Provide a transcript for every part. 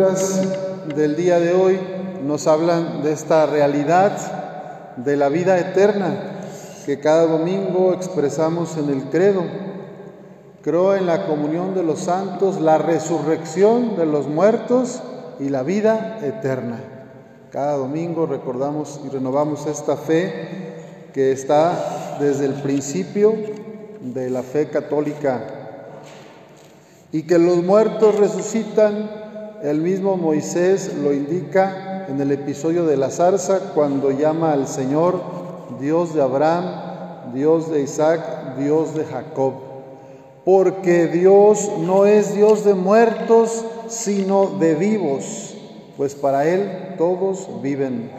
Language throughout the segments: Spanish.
del día de hoy nos hablan de esta realidad de la vida eterna que cada domingo expresamos en el credo. Creo en la comunión de los santos, la resurrección de los muertos y la vida eterna. Cada domingo recordamos y renovamos esta fe que está desde el principio de la fe católica y que los muertos resucitan el mismo Moisés lo indica en el episodio de la zarza cuando llama al Señor Dios de Abraham, Dios de Isaac, Dios de Jacob. Porque Dios no es Dios de muertos, sino de vivos, pues para Él todos viven.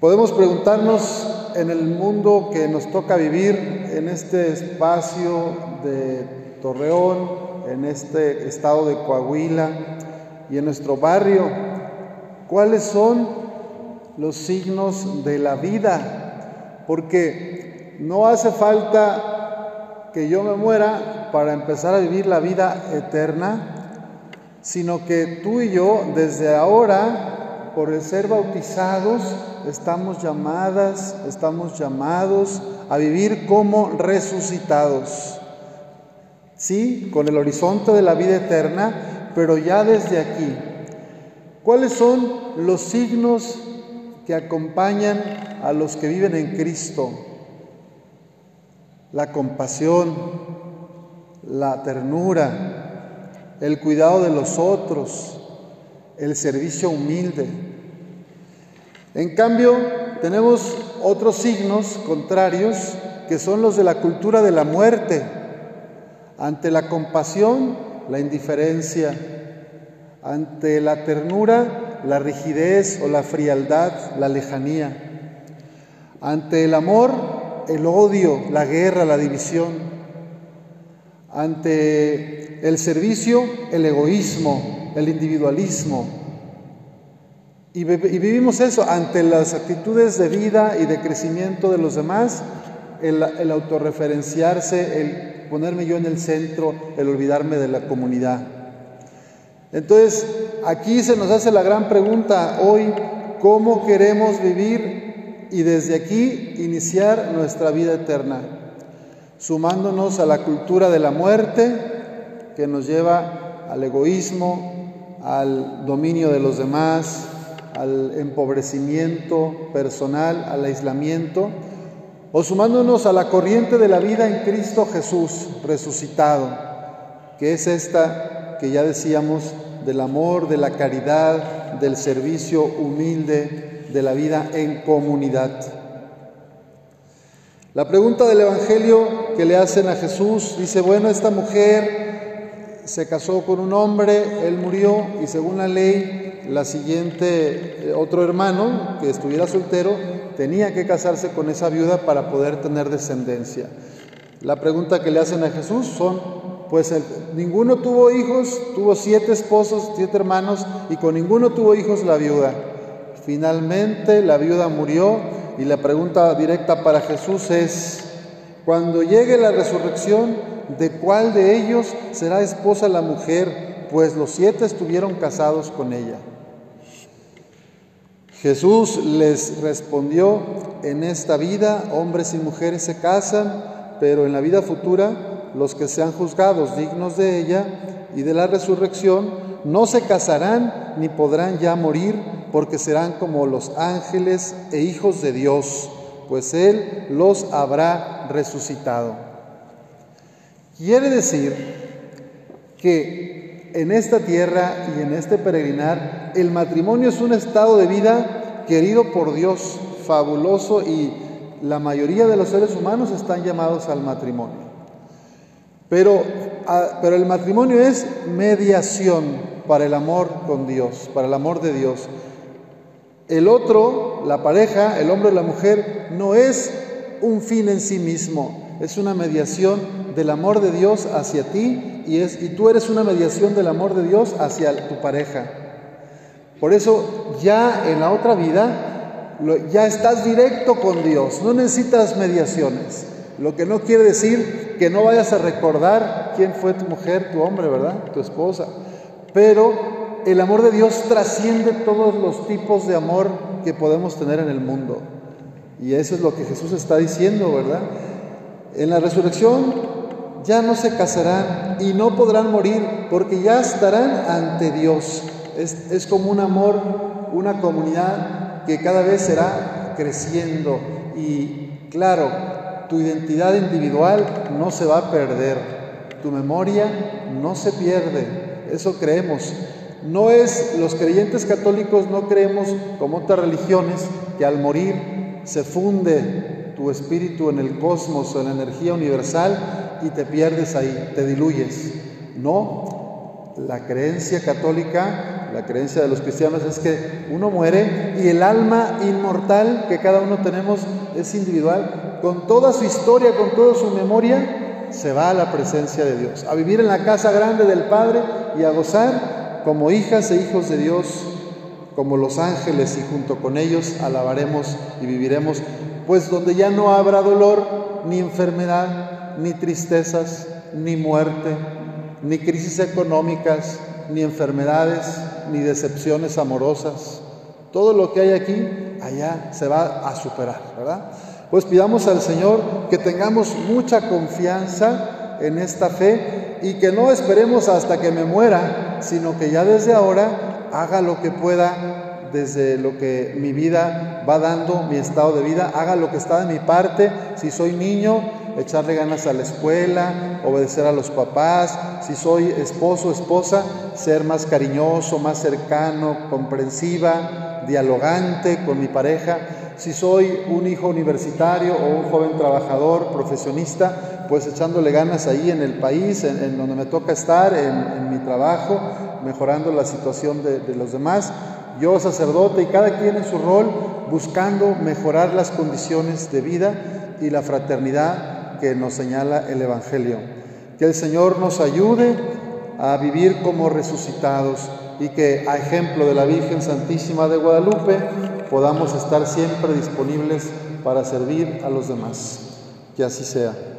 Podemos preguntarnos en el mundo que nos toca vivir, en este espacio de Torreón, en este estado de Coahuila y en nuestro barrio, cuáles son los signos de la vida, porque no hace falta que yo me muera para empezar a vivir la vida eterna, sino que tú y yo desde ahora, por el ser bautizados, estamos llamadas, estamos llamados a vivir como resucitados sí, con el horizonte de la vida eterna, pero ya desde aquí. ¿Cuáles son los signos que acompañan a los que viven en Cristo? La compasión, la ternura, el cuidado de los otros, el servicio humilde. En cambio, tenemos otros signos contrarios que son los de la cultura de la muerte ante la compasión, la indiferencia. Ante la ternura, la rigidez o la frialdad, la lejanía. Ante el amor, el odio, la guerra, la división. Ante el servicio, el egoísmo, el individualismo. Y, vivimos eso ante las actitudes de vida y de crecimiento de los demás, el, el autorreferenciarse, el ponerme yo en el centro, el olvidarme de la comunidad. Entonces, aquí se nos hace la gran pregunta hoy, ¿cómo queremos vivir y desde aquí iniciar nuestra vida eterna? Sumándonos a la cultura de la muerte que nos lleva al egoísmo, al dominio de los demás, al empobrecimiento personal, al aislamiento o sumándonos a la corriente de la vida en Cristo Jesús resucitado, que es esta que ya decíamos del amor, de la caridad, del servicio humilde, de la vida en comunidad. La pregunta del Evangelio que le hacen a Jesús dice, bueno, esta mujer se casó con un hombre, él murió y según la ley, la siguiente, eh, otro hermano que estuviera soltero, tenía que casarse con esa viuda para poder tener descendencia. La pregunta que le hacen a Jesús son, pues ninguno tuvo hijos, tuvo siete esposos, siete hermanos, y con ninguno tuvo hijos la viuda. Finalmente la viuda murió y la pregunta directa para Jesús es, cuando llegue la resurrección, ¿de cuál de ellos será esposa la mujer? Pues los siete estuvieron casados con ella. Jesús les respondió, en esta vida hombres y mujeres se casan, pero en la vida futura los que sean juzgados dignos de ella y de la resurrección no se casarán ni podrán ya morir, porque serán como los ángeles e hijos de Dios, pues Él los habrá resucitado. Quiere decir que en esta tierra y en este peregrinar, el matrimonio es un estado de vida querido por Dios, fabuloso y la mayoría de los seres humanos están llamados al matrimonio. Pero, pero el matrimonio es mediación para el amor con Dios, para el amor de Dios. El otro, la pareja, el hombre o la mujer, no es un fin en sí mismo, es una mediación del amor de Dios hacia ti y, es, y tú eres una mediación del amor de Dios hacia tu pareja. Por eso ya en la otra vida ya estás directo con Dios, no necesitas mediaciones. Lo que no quiere decir que no vayas a recordar quién fue tu mujer, tu hombre, ¿verdad? Tu esposa. pero el amor de Dios trasciende todos los tipos de amor que podemos tener en el mundo. Y eso es lo que Jesús está diciendo, ¿verdad? En la resurrección ya no se casarán y no podrán morir porque ya estarán ante Dios. Es, es como un amor, una comunidad que cada vez será creciendo. Y claro, tu identidad individual no se va a perder, tu memoria no se pierde, eso creemos. No es, los creyentes católicos no creemos como otras religiones que al morir se funde tu espíritu en el cosmos o en la energía universal y te pierdes ahí, te diluyes. No, la creencia católica, la creencia de los cristianos es que uno muere y el alma inmortal que cada uno tenemos es individual, con toda su historia, con toda su memoria, se va a la presencia de Dios, a vivir en la casa grande del Padre y a gozar como hijas e hijos de Dios, como los ángeles, y junto con ellos alabaremos y viviremos, pues donde ya no habrá dolor, ni enfermedad, ni tristezas, ni muerte, ni crisis económicas, ni enfermedades, ni decepciones amorosas. Todo lo que hay aquí, allá se va a superar, ¿verdad? Pues pidamos al Señor que tengamos mucha confianza en esta fe y que no esperemos hasta que me muera, sino que ya desde ahora haga lo que pueda desde lo que mi vida va dando, mi estado de vida, haga lo que está de mi parte, si soy niño, echarle ganas a la escuela, obedecer a los papás, si soy esposo, esposa, ser más cariñoso, más cercano, comprensiva, dialogante con mi pareja, si soy un hijo universitario o un joven trabajador, profesionista, pues echándole ganas ahí en el país, en, donde me toca estar, en, mi trabajo, mejorando la situación de, de los demás. Yo sacerdote y cada quien en su rol, buscando mejorar las condiciones de vida y la fraternidad que nos señala el Evangelio. Que el Señor nos ayude a vivir como resucitados y que a ejemplo de la Virgen Santísima de Guadalupe podamos estar siempre disponibles para servir a los demás. Que así sea.